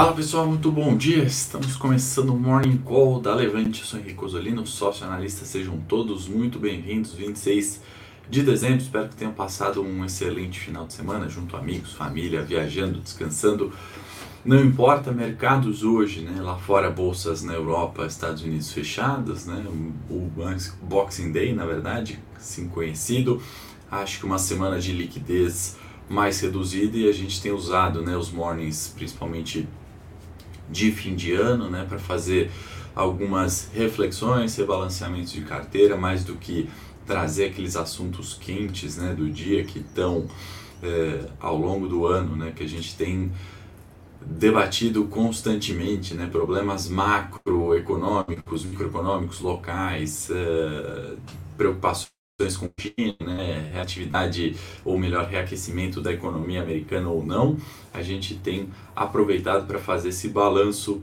Fala pessoal, muito bom dia. Estamos começando o Morning Call da Levante. Eu sou Henrique Osolino, sócio analista. Sejam todos muito bem-vindos. 26 de dezembro. Espero que tenham passado um excelente final de semana junto a amigos, família, viajando, descansando. Não importa mercados hoje, né? Lá fora bolsas na Europa, Estados Unidos fechadas, né? O Boxing Day, na verdade, assim conhecido. Acho que uma semana de liquidez mais reduzida e a gente tem usado, né, os mornings, principalmente de fim de ano, né, para fazer algumas reflexões, rebalanceamentos de carteira, mais do que trazer aqueles assuntos quentes, né, do dia que estão é, ao longo do ano, né, que a gente tem debatido constantemente, né, problemas macroeconômicos, microeconômicos, locais, é, preocupações com China, né, reatividade ou melhor reaquecimento da economia americana ou não, a gente tem aproveitado para fazer esse balanço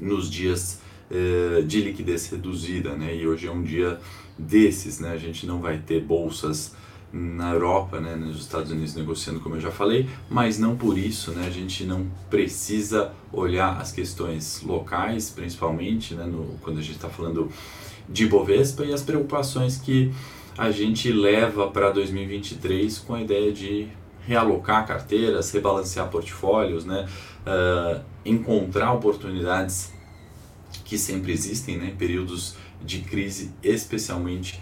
nos dias eh, de liquidez reduzida, né, e hoje é um dia desses, né, a gente não vai ter bolsas na Europa, né, nos Estados Unidos negociando, como eu já falei, mas não por isso, né, a gente não precisa olhar as questões locais, principalmente, né, no, quando a gente está falando de Bovespa e as preocupações que a gente leva para 2023 com a ideia de realocar carteiras, rebalancear portfólios, né? Uh, encontrar oportunidades que sempre existem, né? períodos de crise, especialmente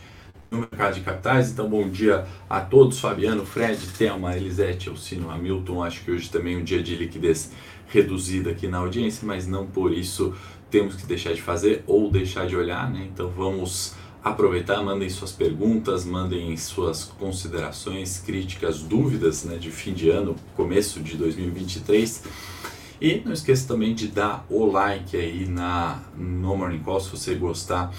no mercado de capitais. Então, bom dia a todos, Fabiano, Fred, Thelma, Elisete, Alcino, Hamilton. Acho que hoje também é um dia de liquidez reduzida aqui na audiência, mas não por isso temos que deixar de fazer ou deixar de olhar, né? Então, vamos aproveitar, mandem suas perguntas, mandem suas considerações, críticas, dúvidas né, de fim de ano, começo de 2023. E não esqueça também de dar o like aí na, no Morning Call se você gostar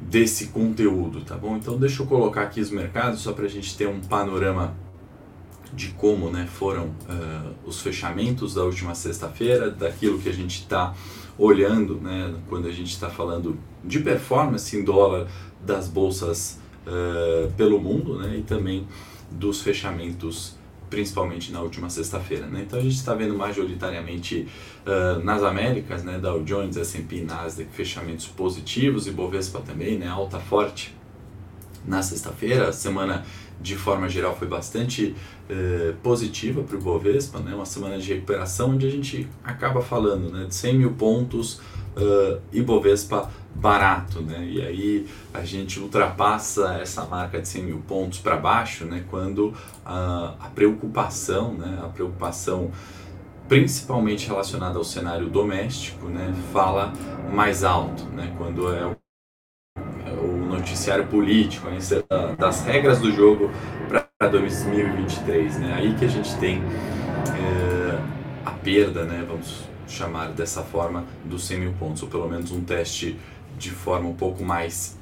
desse conteúdo, tá bom? Então deixa eu colocar aqui os mercados só para a gente ter um panorama de como né, foram uh, os fechamentos da última sexta-feira, daquilo que a gente está olhando né, quando a gente está falando de performance em dólar das bolsas uh, pelo mundo né, e também dos fechamentos principalmente na última sexta-feira. Né? Então a gente está vendo majoritariamente uh, nas Américas, né, Dow Jones, S&P, Nasdaq, fechamentos positivos e Bovespa também, né, alta forte na sexta-feira. Semana de forma geral foi bastante eh, positiva para o Bovespa, né? uma semana de recuperação onde a gente acaba falando né? de 100 mil pontos uh, e Bovespa barato, né? e aí a gente ultrapassa essa marca de 100 mil pontos para baixo né? quando uh, a preocupação, né? a preocupação principalmente relacionada ao cenário doméstico, né? fala mais alto, né? quando é o noticiário político, né, das regras do jogo para 2023. Né? Aí que a gente tem é, a perda, né, vamos chamar dessa forma, dos 100 mil pontos, ou pelo menos um teste de forma um pouco mais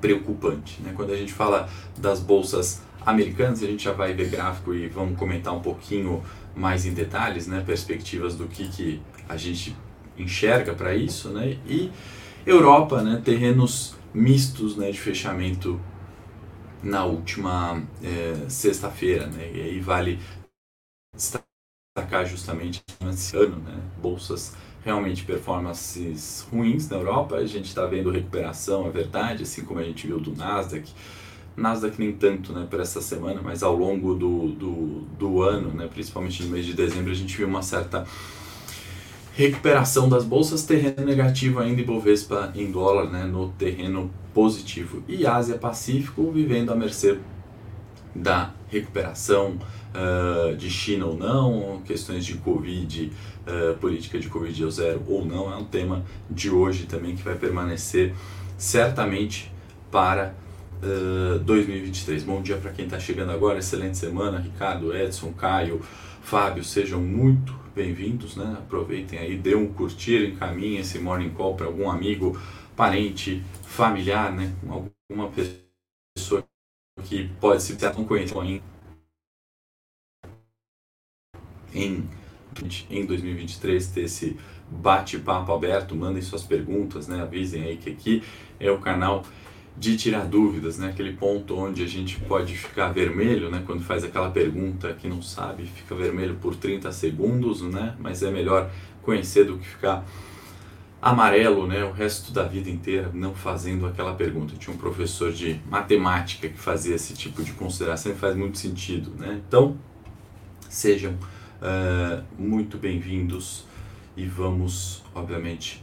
preocupante. Né? Quando a gente fala das bolsas americanas, a gente já vai ver gráfico e vamos comentar um pouquinho mais em detalhes, né, perspectivas do que, que a gente enxerga para isso, né? E Europa, né, terrenos mistos né, de fechamento na última é, sexta-feira, né? E aí vale destacar justamente esse ano, né? Bolsas realmente performances ruins na Europa, a gente está vendo recuperação, é verdade, assim como a gente viu do Nasdaq. Nasdaq nem tanto né, para essa semana, mas ao longo do, do, do ano, né, principalmente no mês de dezembro, a gente viu uma certa recuperação das bolsas, terreno negativo ainda e Bovespa em dólar né, no terreno positivo. E Ásia Pacífico vivendo à mercê da recuperação uh, de China ou não, questões de Covid, uh, política de Covid ao zero ou não, é um tema de hoje também que vai permanecer certamente para uh, 2023. Bom dia para quem está chegando agora, excelente semana, Ricardo, Edson, Caio, Fábio, sejam muito bem-vindos, né? Aproveitem aí, dê um curtir, encaminhe esse morning call para algum amigo, parente, familiar, né? Alguma pessoa que pode se não conhecer ainda em em 2023 ter esse bate-papo aberto, mandem suas perguntas, né? Avisem aí que aqui é o canal de tirar dúvidas, né? Aquele ponto onde a gente pode ficar vermelho, né? Quando faz aquela pergunta que não sabe, fica vermelho por 30 segundos, né? Mas é melhor conhecer do que ficar amarelo, né? O resto da vida inteira não fazendo aquela pergunta. Tinha um professor de matemática que fazia esse tipo de consideração e faz muito sentido, né? Então, sejam uh, muito bem-vindos e vamos, obviamente,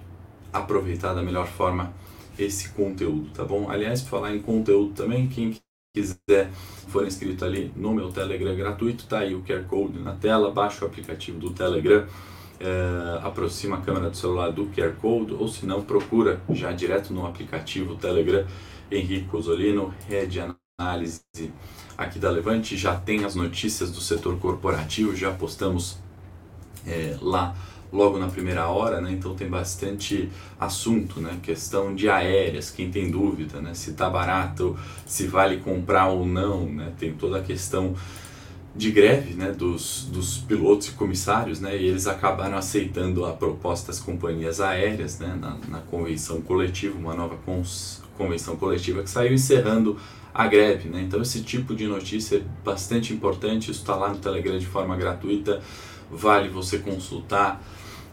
aproveitar da melhor forma esse conteúdo, tá bom? Aliás, para falar em conteúdo também, quem quiser for inscrito ali no meu Telegram gratuito, tá aí o QR Code na tela, baixa o aplicativo do Telegram, é, aproxima a câmera do celular do QR Code, ou se não, procura já direto no aplicativo Telegram Henrique Cosolino, Rede Análise aqui da Levante, já tem as notícias do setor corporativo, já postamos é, lá logo na primeira hora, né? Então tem bastante assunto, né? Questão de aéreas, quem tem dúvida, né? Se tá barato, se vale comprar ou não, né? Tem toda a questão de greve, né? Dos, dos pilotos e comissários, né? E eles acabaram aceitando a proposta das companhias aéreas, né? Na, na convenção coletiva, uma nova cons, convenção coletiva que saiu encerrando a greve, né? Então esse tipo de notícia é bastante importante, isso está lá no Telegram de forma gratuita, vale você consultar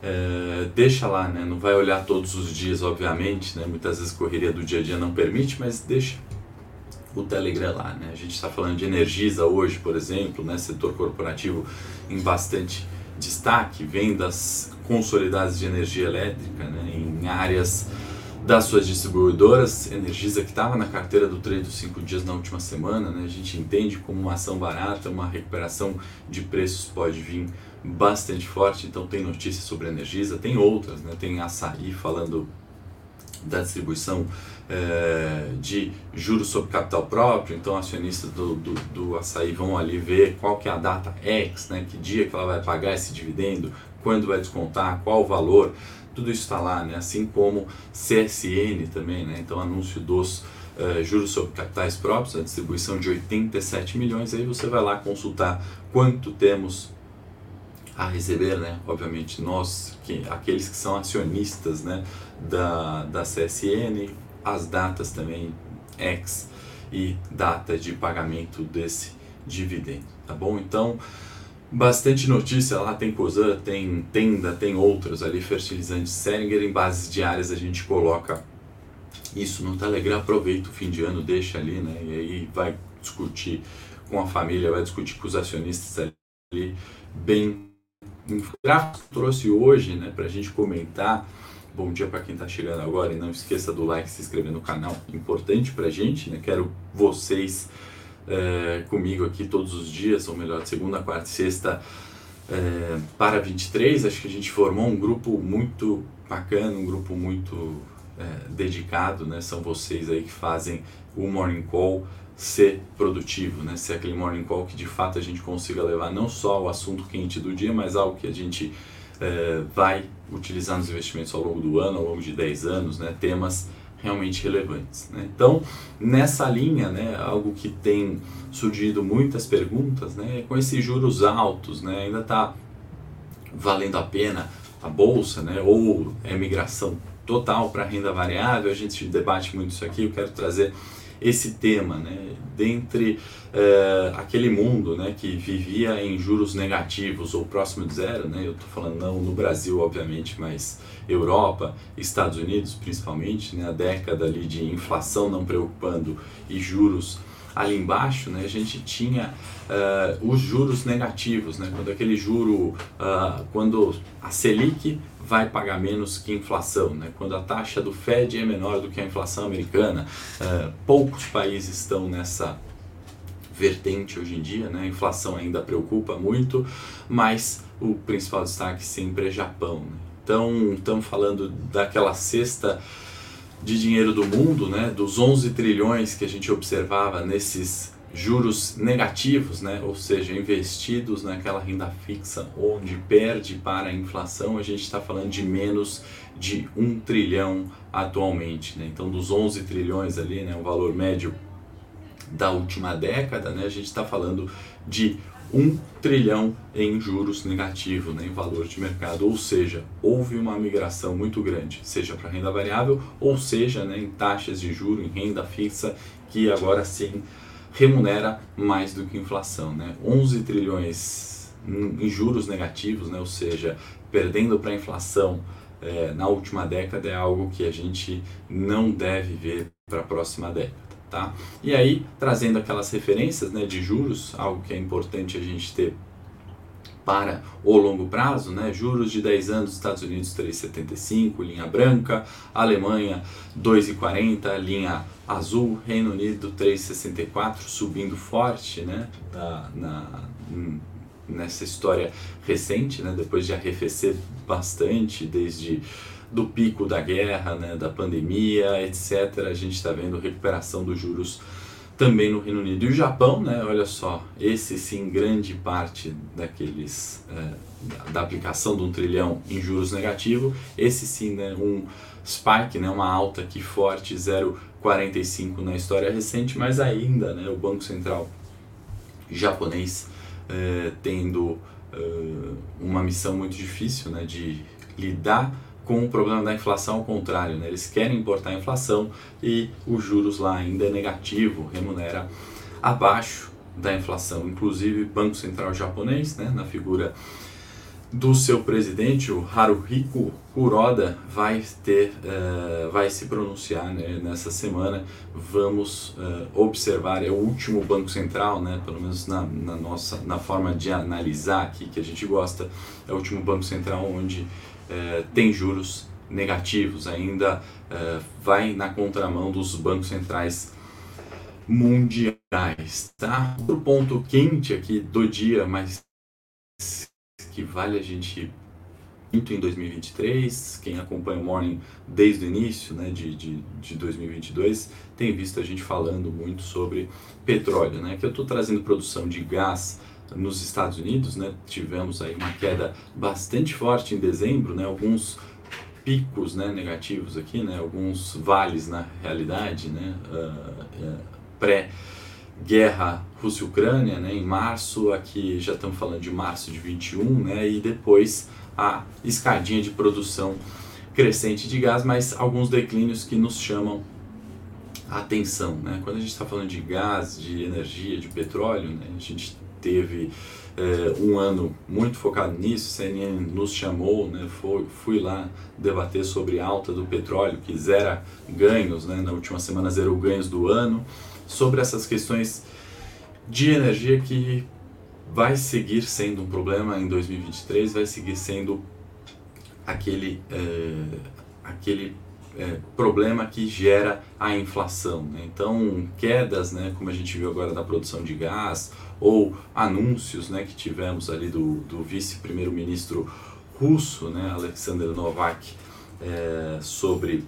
é, deixa lá, né? Não vai olhar todos os dias, obviamente, né? Muitas vezes a correria do dia a dia não permite, mas deixa o Telegram lá, né? A gente está falando de Energisa hoje, por exemplo, né? Setor corporativo em bastante destaque, vendas consolidadas de energia elétrica, né? Em áreas das suas distribuidoras, Energisa que estava na carteira do trade dos cinco dias na última semana, né? A gente entende como uma ação barata, uma recuperação de preços pode vir bastante forte, então tem notícias sobre a Energisa, tem outras, né? tem açaí falando da distribuição é, de juros sobre capital próprio, então acionistas do, do, do açaí vão ali ver qual que é a data X, né? que dia que ela vai pagar esse dividendo, quando vai descontar, qual o valor, tudo isso está lá, né? assim como CSN também, né? então anúncio dos Uh, juros sobre capitais próprios, a distribuição de 87 milhões, aí você vai lá consultar quanto temos a receber, né? Obviamente nós, que, aqueles que são acionistas, né? Da, da CSN, as datas também ex e data de pagamento desse dividendo, tá bom? Então, bastante notícia lá, tem COSAN, tem Tenda, tem outros ali, fertilizantes Seringer, em bases diárias a gente coloca isso no Telegram, aproveita o fim de ano, deixa ali, né? E aí vai discutir com a família, vai discutir com os acionistas ali, bem um gráfico que trouxe hoje, né, para a gente comentar. Bom dia para quem está chegando agora e não esqueça do like, se inscrever no canal, importante para a gente, né? Quero vocês é, comigo aqui todos os dias, ou melhor, segunda, quarta e sexta é, para 23. Acho que a gente formou um grupo muito bacana, um grupo muito é, dedicado, né? São vocês aí que fazem o Morning Call ser produtivo, né? Ser aquele morning call que de fato a gente consiga levar não só o assunto quente do dia, mas algo que a gente é, vai utilizar nos investimentos ao longo do ano, ao longo de 10 anos, né? Temas realmente relevantes. Né? Então, nessa linha, né, algo que tem surgido muitas perguntas, né, é com esses juros altos, né, ainda está valendo a pena a bolsa, né, ou é migração total para renda variável? A gente debate muito isso aqui. Eu quero trazer esse tema, né, dentre é, aquele mundo né, que vivia em juros negativos ou próximo de zero, né, eu estou falando não no Brasil, obviamente, mas Europa, Estados Unidos principalmente, né, a década ali de inflação não preocupando e juros ali embaixo, né, a gente tinha uh, os juros negativos, né, quando aquele juro, uh, quando a Selic vai pagar menos que inflação. Né? Quando a taxa do Fed é menor do que a inflação americana, uh, poucos países estão nessa vertente hoje em dia, né? a inflação ainda preocupa muito, mas o principal destaque sempre é Japão. Né? Então, estamos falando daquela cesta de dinheiro do mundo, né? dos 11 trilhões que a gente observava nesses juros negativos, né? ou seja, investidos naquela renda fixa onde perde para a inflação, a gente está falando de menos de um trilhão atualmente. Né? Então, dos 11 trilhões ali, né, o valor médio da última década, né, a gente está falando de um trilhão em juros negativo, né, em valor de mercado, ou seja, houve uma migração muito grande, seja para renda variável ou seja né, em taxas de juro, em renda fixa, que agora sim remunera mais do que inflação. Né? 11 trilhões em juros negativos, né, ou seja, perdendo para a inflação é, na última década é algo que a gente não deve ver para a próxima década. Tá? E aí, trazendo aquelas referências né, de juros, algo que é importante a gente ter para o longo prazo, né? juros de 10 anos, Estados Unidos 3,75, linha branca, Alemanha 2,40, linha azul, Reino Unido 3,64, subindo forte né? na, na, nessa história recente, né? depois de arrefecer bastante desde do pico da guerra, né, da pandemia, etc. A gente está vendo recuperação dos juros também no Reino Unido. E o Japão, né, olha só, esse sim, grande parte daqueles, é, da aplicação de um trilhão em juros negativo, esse sim, né, um spike, né, uma alta aqui forte, 0,45 na história recente, mas ainda né, o Banco Central japonês é, tendo é, uma missão muito difícil né, de lidar com o problema da inflação ao contrário, né? eles querem importar a inflação e os juros lá ainda é negativo, remunera abaixo da inflação. Inclusive, Banco Central japonês, né, na figura do seu presidente, o Haruhiko Kuroda, vai ter, uh, vai se pronunciar né, nessa semana. Vamos uh, observar, é o último banco central, né, pelo menos na, na, nossa na forma de analisar aqui que a gente gosta, é o último banco central onde é, tem juros negativos, ainda é, vai na contramão dos bancos centrais mundiais. Tá? Outro ponto quente aqui do dia, mas que vale a gente muito em 2023, quem acompanha o Morning desde o início né, de, de, de 2022 tem visto a gente falando muito sobre petróleo, né, que eu estou trazendo produção de gás nos Estados Unidos, né, tivemos aí uma queda bastante forte em dezembro, né, alguns picos né, negativos aqui, né, alguns vales na realidade, né, uh, uh, pré-guerra Rússia-Ucrânia, né, em março, aqui já estamos falando de março de 21, né, e depois a escadinha de produção crescente de gás, mas alguns declínios que nos chamam a atenção. Né? Quando a gente está falando de gás, de energia, de petróleo, né, a gente teve é, um ano muito focado nisso, CNN nos chamou, né, foi, fui lá debater sobre alta do petróleo, que zera ganhos, né, na última semana zerou ganhos do ano, sobre essas questões de energia que vai seguir sendo um problema em 2023, vai seguir sendo aquele, é, aquele é, problema que gera a inflação. Né? Então, quedas, né, como a gente viu agora da produção de gás, ou anúncios né, que tivemos ali do, do vice-primeiro-ministro russo, né, Alexander Novak, é, sobre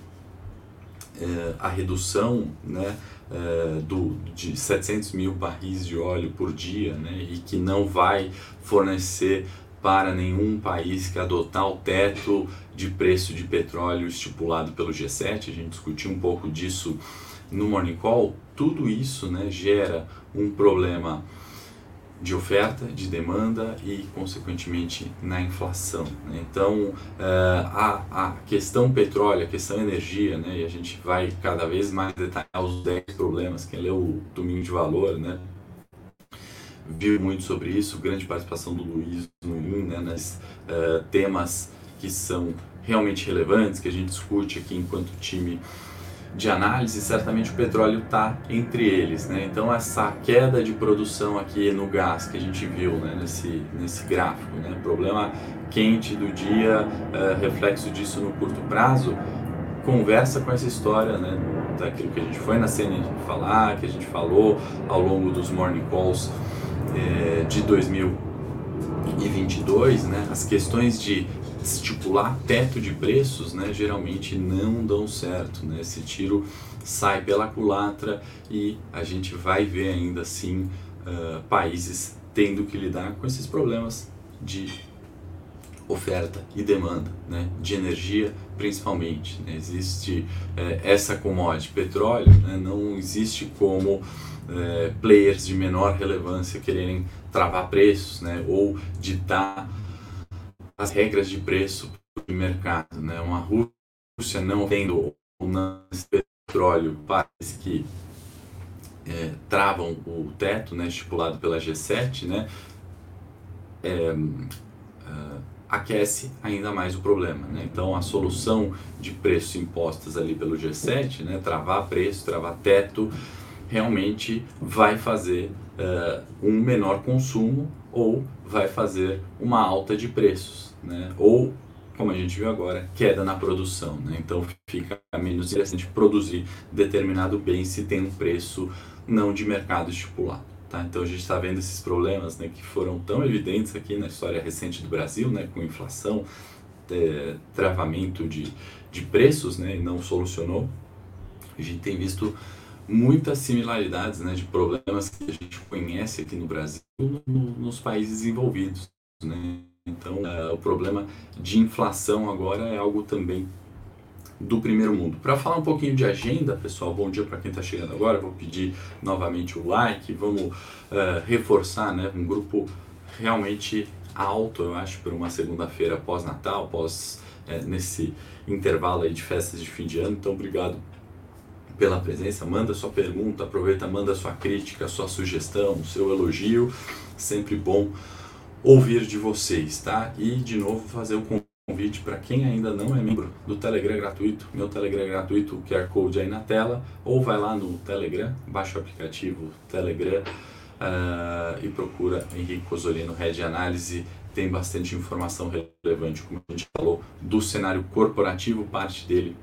é, a redução né, é, do, de 700 mil barris de óleo por dia né, e que não vai fornecer para nenhum país que adotar o teto de preço de petróleo estipulado pelo G7. A gente discutiu um pouco disso no Morning Call. Tudo isso né, gera um problema de oferta, de demanda e, consequentemente, na inflação. Né? Então, uh, a, a questão petróleo, a questão energia, né? e a gente vai cada vez mais detalhar os 10 problemas. Quem leu o Domingo de Valor, né? viu muito sobre isso, grande participação do Luiz Nuin, né? Nas uh, temas que são realmente relevantes, que a gente discute aqui enquanto time de análise, certamente o petróleo está entre eles. Né? Então, essa queda de produção aqui no gás que a gente viu né, nesse, nesse gráfico, né? problema quente do dia, uh, reflexo disso no curto prazo, conversa com essa história né, daquilo que a gente foi na CNN falar, que a gente falou ao longo dos morning calls eh, de 2022, né, as questões de estipular teto de preços, né, geralmente não dão certo, né? Esse tiro sai pela culatra e a gente vai ver ainda assim uh, países tendo que lidar com esses problemas de oferta e demanda né, de energia principalmente. Né? Existe é, essa commodity, petróleo, né? não existe como é, players de menor relevância quererem travar preços né? ou ditar as regras de preço do mercado. Né? Uma Rússia não tendo ou não petróleo, parece que é, travam o teto né, estipulado pela G7, né, é, é, aquece ainda mais o problema. Né? Então, a solução de preços impostas ali pelo G7, né, travar preço, travar teto, realmente vai fazer uh, um menor consumo ou vai fazer uma alta de preços, né? ou como a gente viu agora, queda na produção. Né? Então fica menos interessante produzir determinado bem se tem um preço não de mercado estipulado. Tá? Então a gente está vendo esses problemas né, que foram tão evidentes aqui na história recente do Brasil, né, com inflação, é, travamento de, de preços né, e não solucionou. A gente tem visto muitas similaridades né, de problemas que a gente conhece aqui no Brasil no, nos países desenvolvidos. Né? Então, uh, o problema de inflação agora é algo também do primeiro mundo. Para falar um pouquinho de agenda, pessoal, bom dia para quem está chegando agora. Vou pedir novamente o like, vamos uh, reforçar, né, um grupo realmente alto, eu acho, por uma segunda-feira pós-Natal, pós é, nesse intervalo aí de festas de fim de ano. Então, obrigado pela presença. Manda sua pergunta, aproveita, manda sua crítica, sua sugestão, seu elogio. Sempre bom ouvir de vocês, tá? E de novo fazer o convite para quem ainda não é membro do Telegram gratuito, meu Telegram gratuito, o QR Code aí na tela, ou vai lá no Telegram, baixa o aplicativo Telegram uh, e procura Henrique Cosolino Red Análise, tem bastante informação relevante, como a gente falou, do cenário corporativo, parte dele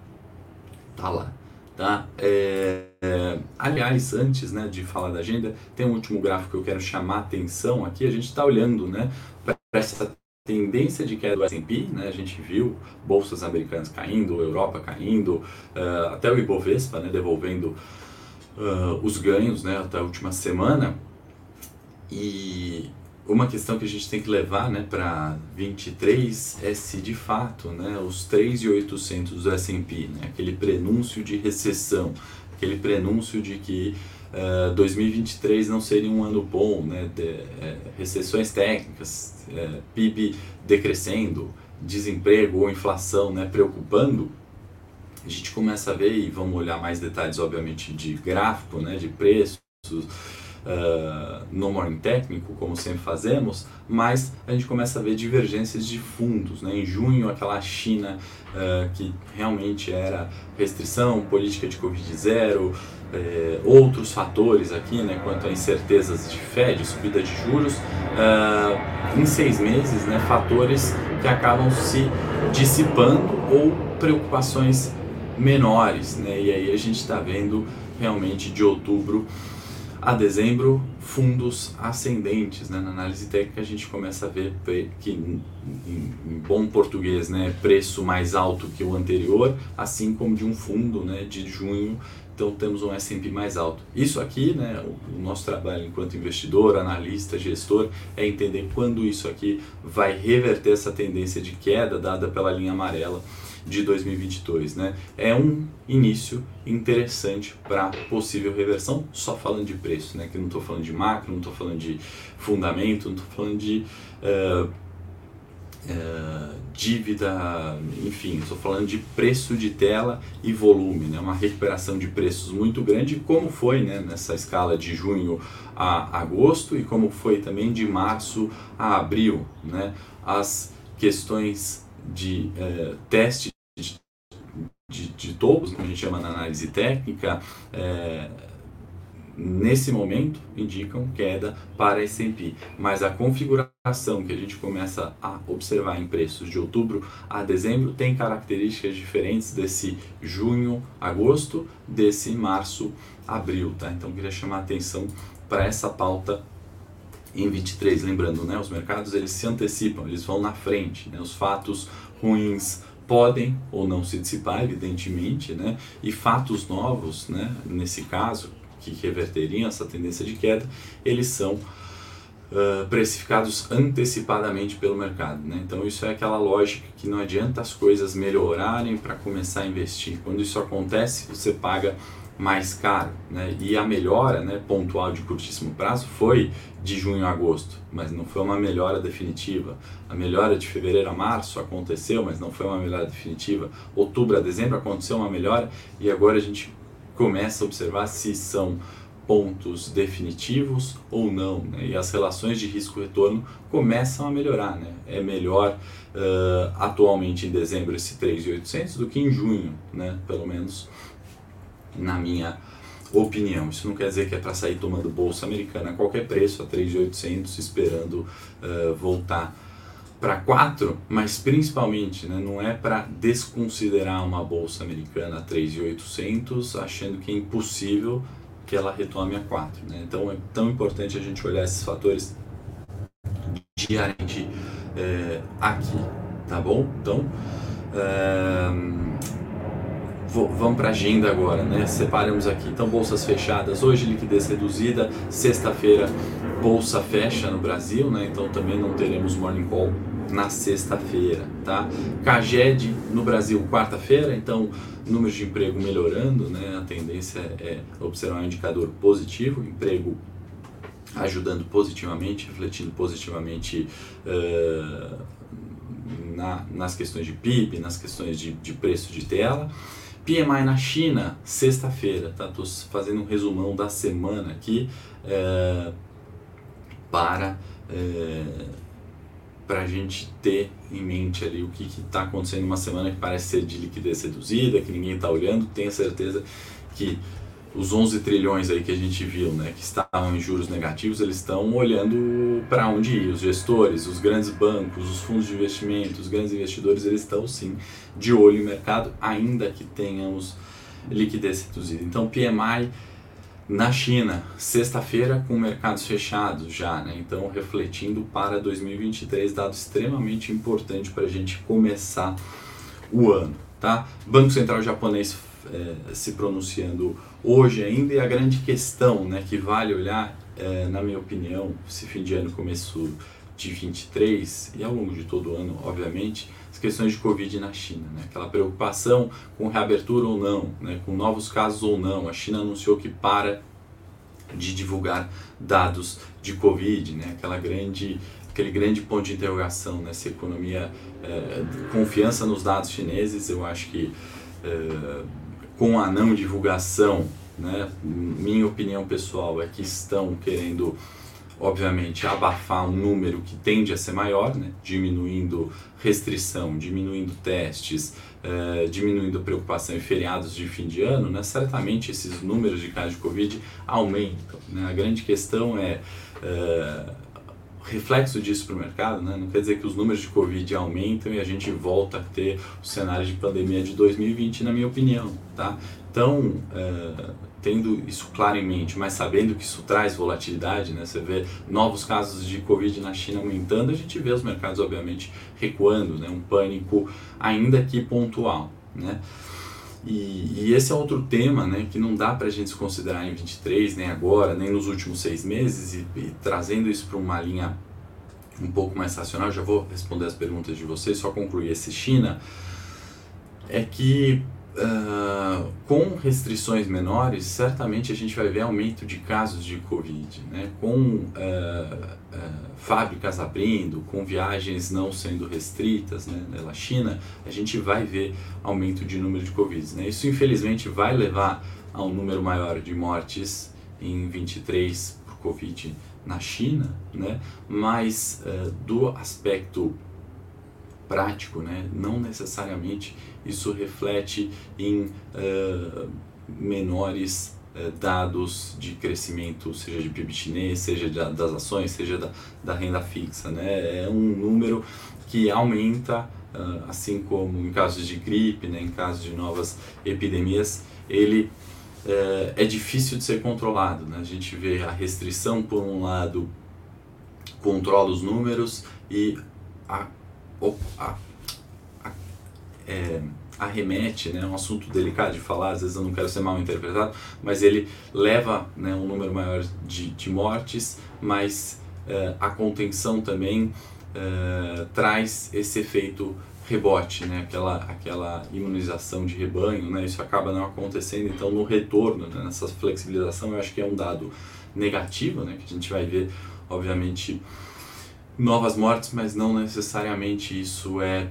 tá lá. Tá? É, é, aliás, antes né, de falar da agenda, tem um último gráfico que eu quero chamar a atenção aqui. A gente está olhando né, para essa tendência de queda do S&P, né? A gente viu bolsas americanas caindo, Europa caindo, uh, até o Ibovespa, né, devolvendo uh, os ganhos, né, até a última semana. E uma questão que a gente tem que levar né, para 23 é se de fato né, os 3,800 do S&P, né, aquele prenúncio de recessão, aquele prenúncio de que uh, eh, 2023 não seria um ano bom, né, de, é, recessões técnicas, é, PIB decrescendo, desemprego ou inflação né, preocupando, a gente começa a ver, e vamos olhar mais detalhes obviamente de gráfico, né, de preços, uh, no morning técnico, como sempre fazemos, mas a gente começa a ver divergências de fundos. Né? Em junho, aquela China uh, que realmente era restrição, política de Covid-0, eh, outros fatores aqui, né, quanto a incertezas de Fed, subida de juros, uh, em seis meses, né, fatores que acabam se dissipando ou preocupações menores, né, e aí a gente está vendo realmente de outubro a dezembro, fundos ascendentes. Né? Na análise técnica a gente começa a ver que, em, bom português, né, preço mais alto que o anterior, assim como de um fundo né, de junho, então temos um S&P mais alto. Isso aqui, né, o, o nosso trabalho enquanto investidor, analista, gestor, é entender quando isso aqui vai reverter essa tendência de queda dada pela linha amarela de 2022. Né? É um início interessante para possível reversão, só falando de preço, né? que não estou falando de macro, não estou falando de fundamento, não estou falando de uh, uh, dívida, enfim, estou falando de preço de tela e volume, né? uma recuperação de preços muito grande, como foi né? nessa escala de junho a agosto e como foi também de março a abril. Né? As questões de uh, teste de, de topos, como a gente chama na análise técnica, é, nesse momento indicam queda para S&P, mas a configuração que a gente começa a observar em preços de outubro a dezembro tem características diferentes desse junho, agosto, desse março, abril, tá? Então queria chamar a atenção para essa pauta em 23, lembrando, né, os mercados eles se antecipam, eles vão na frente, né, os fatos ruins podem ou não se dissipar, evidentemente, né? e fatos novos, né? nesse caso, que reverteriam essa tendência de queda, eles são uh, precificados antecipadamente pelo mercado. Né? Então isso é aquela lógica que não adianta as coisas melhorarem para começar a investir. Quando isso acontece, você paga mais caro. Né? E a melhora né, pontual de curtíssimo prazo foi de junho a agosto, mas não foi uma melhora definitiva. A melhora de fevereiro a março aconteceu, mas não foi uma melhora definitiva. Outubro a dezembro aconteceu uma melhora e agora a gente começa a observar se são pontos definitivos ou não, né? e as relações de risco-retorno começam a melhorar. Né? É melhor uh, atualmente em dezembro esse 3.800 do que em junho, né? pelo menos na minha opinião. Isso não quer dizer que é para sair tomando bolsa americana a qualquer preço, a 3.800, esperando uh, voltar para 4, mas principalmente né, não é para desconsiderar uma bolsa americana a 3.800, achando que é impossível que ela retome a 4. Né? Então é tão importante a gente olhar esses fatores diariamente é, aqui, tá bom? Então, é, vamos para a agenda agora, né? Separamos aqui. Então, bolsas fechadas hoje, liquidez reduzida. Sexta-feira, bolsa fecha no Brasil, né? Então, também não teremos morning call na sexta-feira, tá? Caged no Brasil, quarta-feira. Então, números de emprego melhorando, né? A tendência é observar um indicador positivo, emprego ajudando positivamente, refletindo positivamente uh, na, nas questões de PIB, nas questões de, de preço de tela. PMI na China, sexta-feira, tá? Tô fazendo um resumão da semana aqui é, para é, para a gente ter em mente ali o que está acontecendo numa semana que parece ser de liquidez reduzida, que ninguém está olhando, tenha certeza que os 11 trilhões aí que a gente viu, né, que estavam em juros negativos, eles estão olhando para onde ir. Os gestores, os grandes bancos, os fundos de investimento, os grandes investidores, eles estão sim de olho em mercado, ainda que tenhamos liquidez reduzida. Então, PMI na China, sexta-feira com mercados fechados já, né? então refletindo para 2023, dado extremamente importante para a gente começar o ano. Tá? Banco Central japonês é, se pronunciando hoje ainda e a grande questão né, que vale olhar, é, na minha opinião, se fim de ano, começo de 23 e ao longo de todo o ano, obviamente, as questões de Covid na China, né? aquela preocupação com reabertura ou não, né? com novos casos ou não. A China anunciou que para de divulgar dados de Covid, né? aquela grande aquele grande ponto de interrogação nessa né? economia, é, confiança nos dados chineses, eu acho que é, com a não divulgação, né, minha opinião pessoal é que estão querendo obviamente, abafar um número que tende a ser maior, né? diminuindo restrição, diminuindo testes, uh, diminuindo preocupação em feriados de fim de ano, né? certamente esses números de casos de Covid aumentam. Né? A grande questão é. Uh, reflexo disso para o mercado, né? não quer dizer que os números de Covid aumentam e a gente volta a ter o cenário de pandemia de 2020, na minha opinião. Tá? Então, uh, tendo isso claro em mente, mas sabendo que isso traz volatilidade, né? Você vê novos casos de Covid na China aumentando, a gente vê os mercados, obviamente, recuando, né? Um pânico ainda que pontual, né? E, e, esse é outro tema né, que não dá para a gente considerar em 23, nem agora, nem nos últimos seis meses, e, e trazendo isso para uma linha um pouco mais racional, já vou responder as perguntas de vocês, só concluir esse China, é que Uh, com restrições menores, certamente a gente vai ver aumento de casos de Covid, né? com uh, uh, fábricas abrindo, com viagens não sendo restritas né? pela China, a gente vai ver aumento de número de Covid. Né? Isso infelizmente vai levar a um número maior de mortes em 23 por Covid na China, né? mas do aspecto prático, né? não necessariamente isso reflete em uh, menores uh, dados de crescimento, seja de PIB chinês, seja de, das ações, seja da, da, renda fixa. Né? É um número que aumenta, uh, assim como em casos de gripe, né? em casos de novas epidemias, ele é difícil de ser controlado. Né? A gente vê a restrição, por um lado, controla os números e a a, a, é, arremete, né, um assunto delicado de falar, às vezes eu não quero ser mal interpretado, mas ele leva né, um número maior de, de mortes, mas uh, a contenção também uh, traz esse efeito rebote, né? aquela, aquela imunização de rebanho, né? isso acaba não acontecendo, então no retorno, né? nessa flexibilização, eu acho que é um dado negativo, né? que a gente vai ver, obviamente, novas mortes, mas não necessariamente isso é,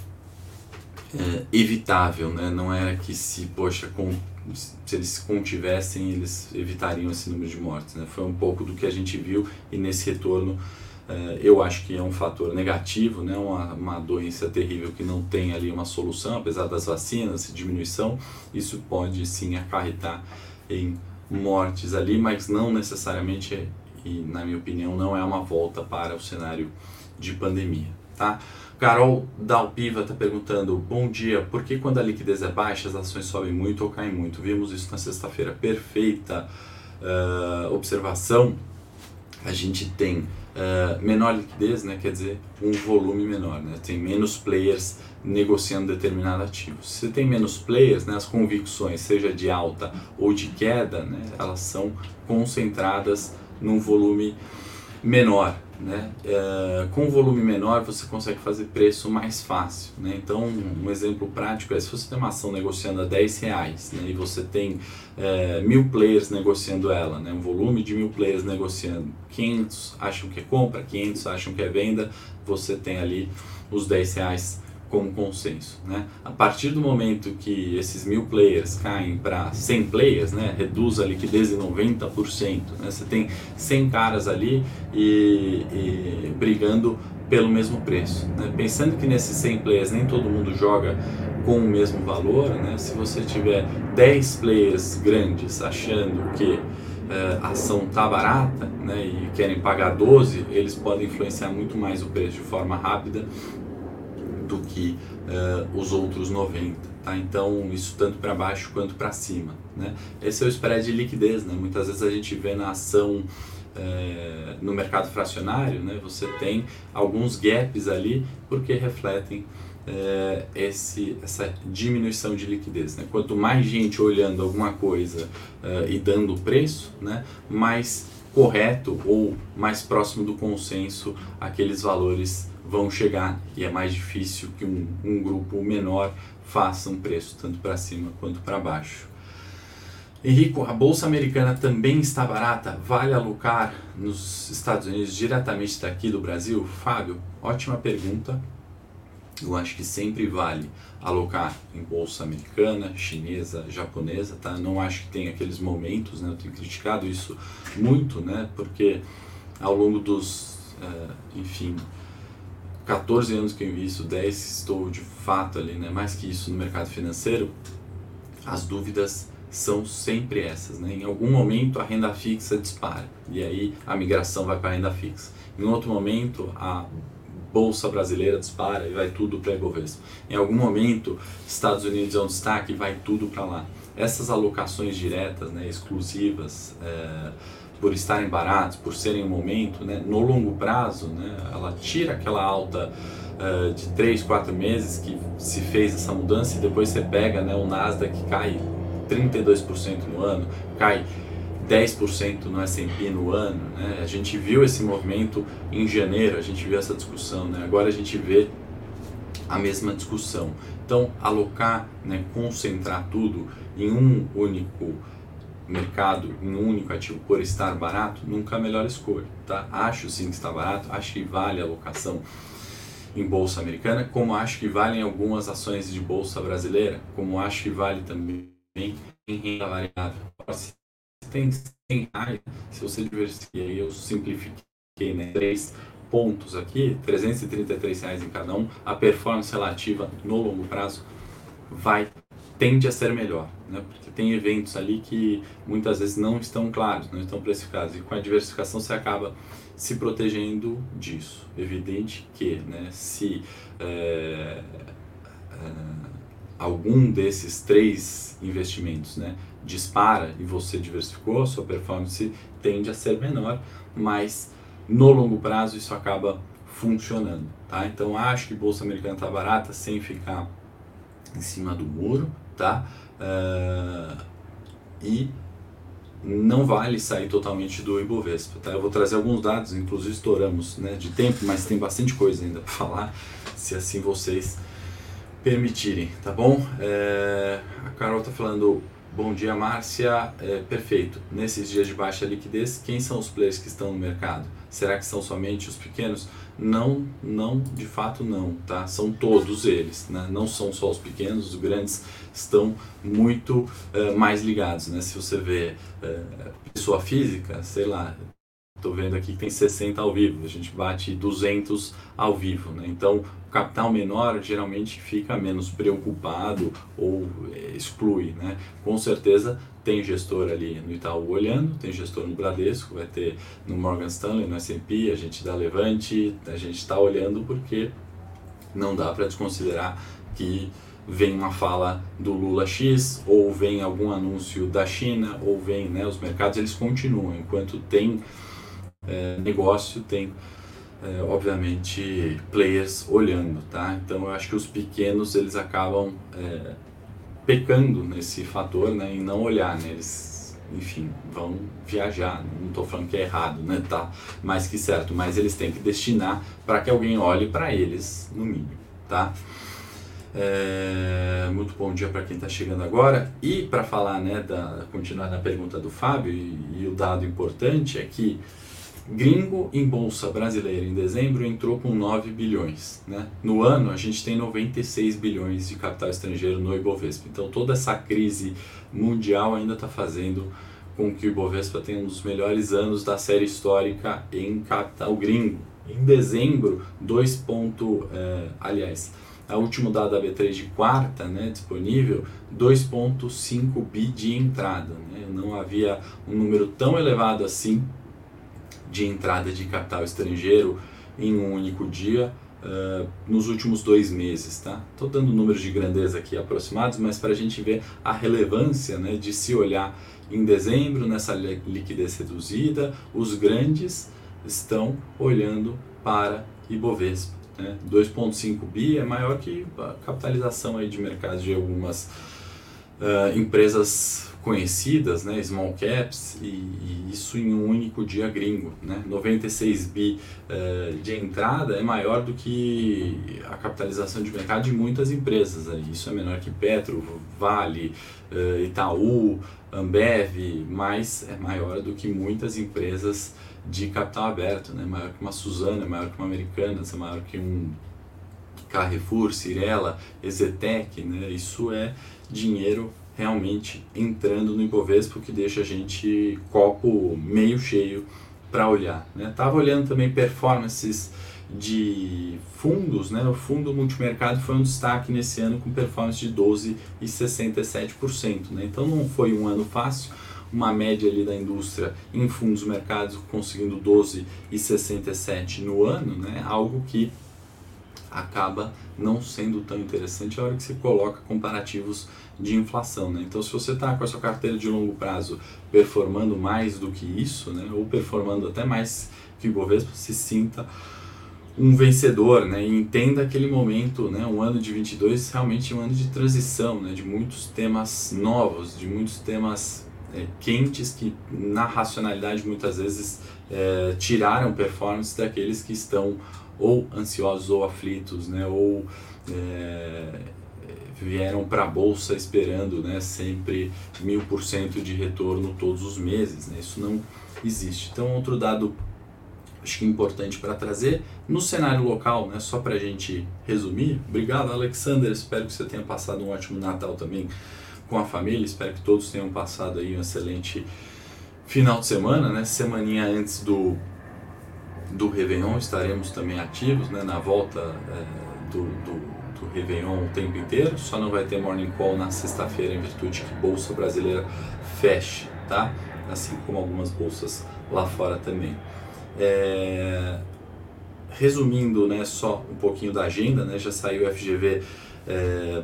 é evitável, né? não era que se, poxa, com, se eles contivessem, eles evitariam esse número de mortes. Né? Foi um pouco do que a gente viu e nesse retorno é, eu acho que é um fator negativo, né? uma, uma doença terrível que não tem ali uma solução, apesar das vacinas, diminuição, isso pode sim acarretar em mortes ali, mas não necessariamente, e na minha opinião, não é uma volta para o cenário de pandemia. Tá? Carol Dalpiva está perguntando: Bom dia, por que quando a liquidez é baixa as ações sobem muito ou caem muito? Vimos isso na sexta-feira. Perfeita uh, observação. A gente tem uh, menor liquidez, né, quer dizer, um volume menor, né, tem menos players negociando determinado ativo. Se tem menos players, né, as convicções, seja de alta ou de queda, né, elas são concentradas num volume menor. Né? É, com volume menor você consegue fazer preço mais fácil. Né? Então, um exemplo prático é se você tem uma ação negociando a 10 reais né? e você tem é, mil players negociando ela, né? um volume de mil players negociando, 500 acham que é compra, 500 acham que é venda, você tem ali os 10 reais como consenso. Né? A partir do momento que esses mil players caem para 100 players, né, reduz a liquidez em 90%. Né? Você tem 100 caras ali e, e brigando pelo mesmo preço. Né? Pensando que nesses 100 players nem todo mundo joga com o mesmo valor, né? se você tiver 10 players grandes achando que eh, a ação está barata né, e querem pagar 12, eles podem influenciar muito mais o preço de forma rápida do que uh, os outros 90. Tá? Então, isso tanto para baixo quanto para cima. Né? Esse é o spread de liquidez. Né? Muitas vezes a gente vê na ação é, no mercado fracionário, né, você tem alguns gaps ali porque refletem é, esse, essa diminuição de liquidez. Né? Quanto mais gente olhando alguma coisa e dando preço, né, mais correto ou mais próximo do consenso aqueles valores vão chegar e é mais difícil que um, um grupo menor faça um preço tanto para cima quanto para baixo. Henrico, a bolsa americana também está barata? Vale alocar nos Estados Unidos diretamente daqui do Brasil? Fábio, ótima pergunta. Eu acho que sempre vale alocar em bolsa americana, chinesa, japonesa, tá? Não acho que tem aqueles momentos, né? Eu tenho criticado isso muito, né? Porque ao longo dos, uh, enfim, 14 anos que eu invisto, 10 estou de fato ali, né, mais que isso no mercado financeiro, as dúvidas são sempre essas. Né? Em algum momento a renda fixa dispara e aí a migração vai para a renda fixa. Em outro momento a bolsa brasileira dispara e vai tudo para a Ibovespa. Em algum momento Estados Unidos é um destaque e vai tudo para lá. Essas alocações diretas, né, exclusivas, é, por estarem baratos, por serem um momento, né, no longo prazo, né, ela tira aquela alta uh, de 3, 4 meses que se fez essa mudança e depois você pega né, o Nasdaq que cai 32% no ano, cai 10% no S&P no ano, né? A gente viu esse movimento em janeiro, a gente viu essa discussão, né? Agora a gente vê a mesma discussão. Então, alocar, né, concentrar tudo em um único mercado em um único ativo por estar barato, nunca é a melhor escolha. Tá? Acho sim que está barato, acho que vale a alocação em bolsa americana, como acho que valem algumas ações de bolsa brasileira, como acho que vale também em renda variável. Se tem 100 reais, se você diversificar, eu simplifiquei né, três pontos aqui, 333 reais em cada um, a performance relativa no longo prazo vai tende a ser melhor, né? porque tem eventos ali que muitas vezes não estão claros, não estão precificados, e com a diversificação você acaba se protegendo disso. Evidente que né, se é, é, algum desses três investimentos né, dispara e você diversificou, a sua performance tende a ser menor, mas no longo prazo isso acaba funcionando. Tá? Então acho que Bolsa Americana está barata sem ficar em cima do muro, tá? Uh, e não vale sair totalmente do Ibovespa. Tá? Eu vou trazer alguns dados, inclusive estouramos né, de tempo, mas tem bastante coisa ainda para falar, se assim vocês permitirem, tá bom? É, a Carol está falando, bom dia Márcia, é, perfeito. Nesses dias de baixa liquidez, quem são os players que estão no mercado? Será que são somente os pequenos? Não, não, de fato não, tá? São todos eles, né? Não são só os pequenos, os grandes estão muito uh, mais ligados, né? Se você vê uh, pessoa física, sei lá, estou vendo aqui que tem 60 ao vivo, a gente bate 200 ao vivo, né? Então, o capital menor geralmente fica menos preocupado ou é, exclui, né? Com certeza tem gestor ali no Itaú olhando, tem gestor no Bradesco, vai ter no Morgan Stanley, no S&P, a gente da Levante, a gente está olhando porque não dá para desconsiderar que vem uma fala do Lula X, ou vem algum anúncio da China, ou vem, né, os mercados eles continuam, enquanto tem é, negócio, tem é, obviamente players olhando, tá? Então eu acho que os pequenos eles acabam é, pecando nesse fator, né, em não olhar, né? Eles, enfim, vão viajar. Não estou falando que é errado, né? Tá mais que certo, mas eles têm que destinar para que alguém olhe para eles, no mínimo, tá? É, muito bom dia para quem está chegando agora. E para falar, né, da, continuar na pergunta do Fábio, e, e, o dado importante é que gringo em bolsa brasileira em dezembro entrou com 9 bilhões. Né? No ano a gente tem 96 bilhões de capital estrangeiro no Ibovespa. Então toda essa crise mundial ainda está fazendo com que o Ibovespa tenha um dos melhores anos da série histórica em capital gringo. Em dezembro, 2 ponto, é, aliás, a último dado da B3 de quarta, né, disponível, 2.5 bi de entrada. Né? Não havia um número tão elevado assim de entrada de capital estrangeiro em um único dia uh, nos últimos dois meses. Tá? Estou dando números de grandeza aqui aproximados, mas para a gente ver a relevância né, de se olhar em dezembro, nessa liquidez reduzida, os grandes estão olhando para Ibovespa. Né? 2,5 bi é maior que a capitalização aí de mercado de algumas uh, empresas conhecidas, né, small caps, e, e, isso em um único dia gringo. Né? 96 bi uh, de entrada é maior do que a capitalização de mercado de muitas empresas. Aí. Isso é menor que Petro, Vale, uh, Itaú, Ambev, mas é maior do que muitas empresas de capital aberto, né? maior que uma Suzana, maior que uma Americanas, é maior que um Carrefour, Cirela, Ezetec, né? isso é dinheiro realmente entrando no Ibovespa, que deixa a gente copo meio cheio para olhar. Né? Tava olhando também performances de fundos, né? o fundo multimercado foi um destaque nesse ano com performance de 12,67%. Né? Então não foi um ano fácil, uma média ali da indústria em fundos mercados conseguindo 12,67 no ano, né? algo que acaba não sendo tão interessante a hora que você coloca comparativos de inflação. Né? Então, se você está com a sua carteira de longo prazo performando mais do que isso, né? ou performando até mais que o Ibovespa, se sinta um vencedor, né? E entenda aquele momento, né? Um ano de 22 realmente um ano de transição, né? De muitos temas novos, de muitos temas é, quentes que na racionalidade muitas vezes é, tiraram performance daqueles que estão ou ansiosos ou aflitos, né, ou é, vieram para a bolsa esperando né, sempre mil por cento de retorno todos os meses. Né, isso não existe. Então, outro dado acho que importante para trazer no cenário local, né, só para a gente resumir. Obrigado, Alexander. Espero que você tenha passado um ótimo Natal também com a família. Espero que todos tenham passado aí um excelente final de semana, né? Semaninha antes do do Réveillon estaremos também ativos, né? Na volta é, do, do, do Réveillon o tempo inteiro. Só não vai ter morning call na sexta-feira em virtude que bolsa brasileira feche, tá? Assim como algumas bolsas lá fora também. É, resumindo, né? Só um pouquinho da agenda, né? Já saiu o FGV é,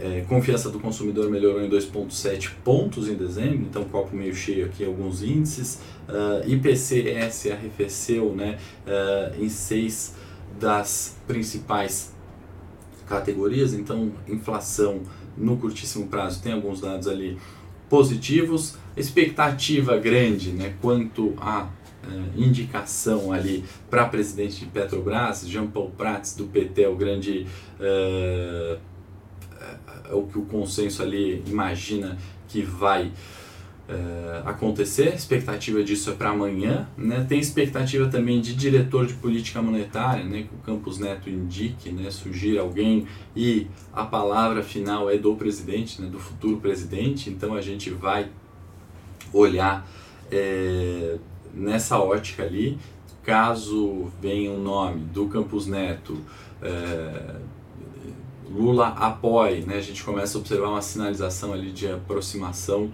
é, confiança do consumidor melhorou em 2,7 pontos em dezembro, então copo meio cheio aqui alguns índices. Uh, IPCS arrefeceu né, uh, em seis das principais categorias, então inflação no curtíssimo prazo tem alguns dados ali positivos. expectativa grande né, quanto à uh, indicação ali para presidente de Petrobras, Jean Paul Prats do PT, é o grande uh, é o que o consenso ali imagina que vai uh, acontecer. A expectativa disso é para amanhã. Né? Tem expectativa também de diretor de política monetária, né? que o Campos Neto indique, né? surgir alguém e a palavra final é do presidente, né? do futuro presidente. Então a gente vai olhar é, nessa ótica ali. Caso venha o um nome do Campos Neto, é, Lula apoie, né? a gente começa a observar uma sinalização ali de aproximação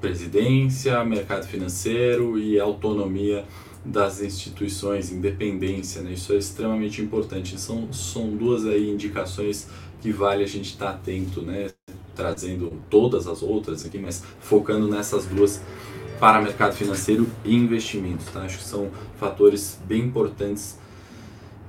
presidência, mercado financeiro e autonomia das instituições, independência, né? isso é extremamente importante. São, são duas aí indicações que vale a gente estar atento, né? trazendo todas as outras aqui, mas focando nessas duas para mercado financeiro e investimentos. Tá? Acho que são fatores bem importantes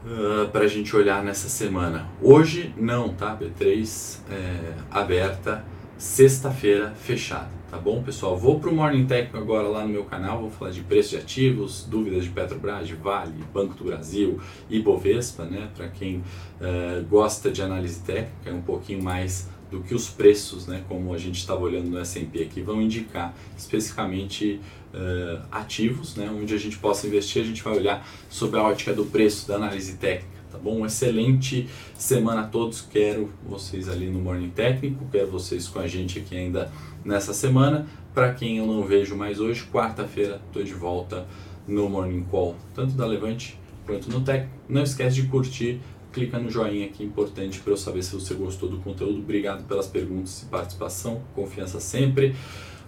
uh, para a gente olhar nessa semana. Hoje não, tá? B3 é, aberta, sexta-feira fechada. Tá bom, pessoal? Vou para o Morning Técnico agora lá no meu canal. Vou falar de preço de ativos, dúvidas de Petrobras, de Vale, Banco do Brasil e Bovespa, né? Para quem uh, gosta de análise técnica, é um pouquinho mais do que os preços, né, como a gente estava olhando no S&P aqui, vão indicar especificamente uh, ativos, né, onde a gente possa investir, a gente vai olhar sobre a ótica do preço, da análise técnica, tá bom? excelente semana a todos, quero vocês ali no Morning Técnico, quero vocês com a gente aqui ainda nessa semana, para quem eu não vejo mais hoje, quarta-feira estou de volta no Morning Call, tanto da Levante quanto no Tech. Não esquece de curtir clica no joinha aqui, importante para eu saber se você gostou do conteúdo. Obrigado pelas perguntas e participação, confiança sempre.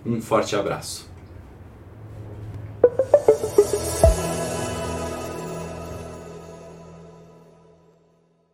Um forte abraço.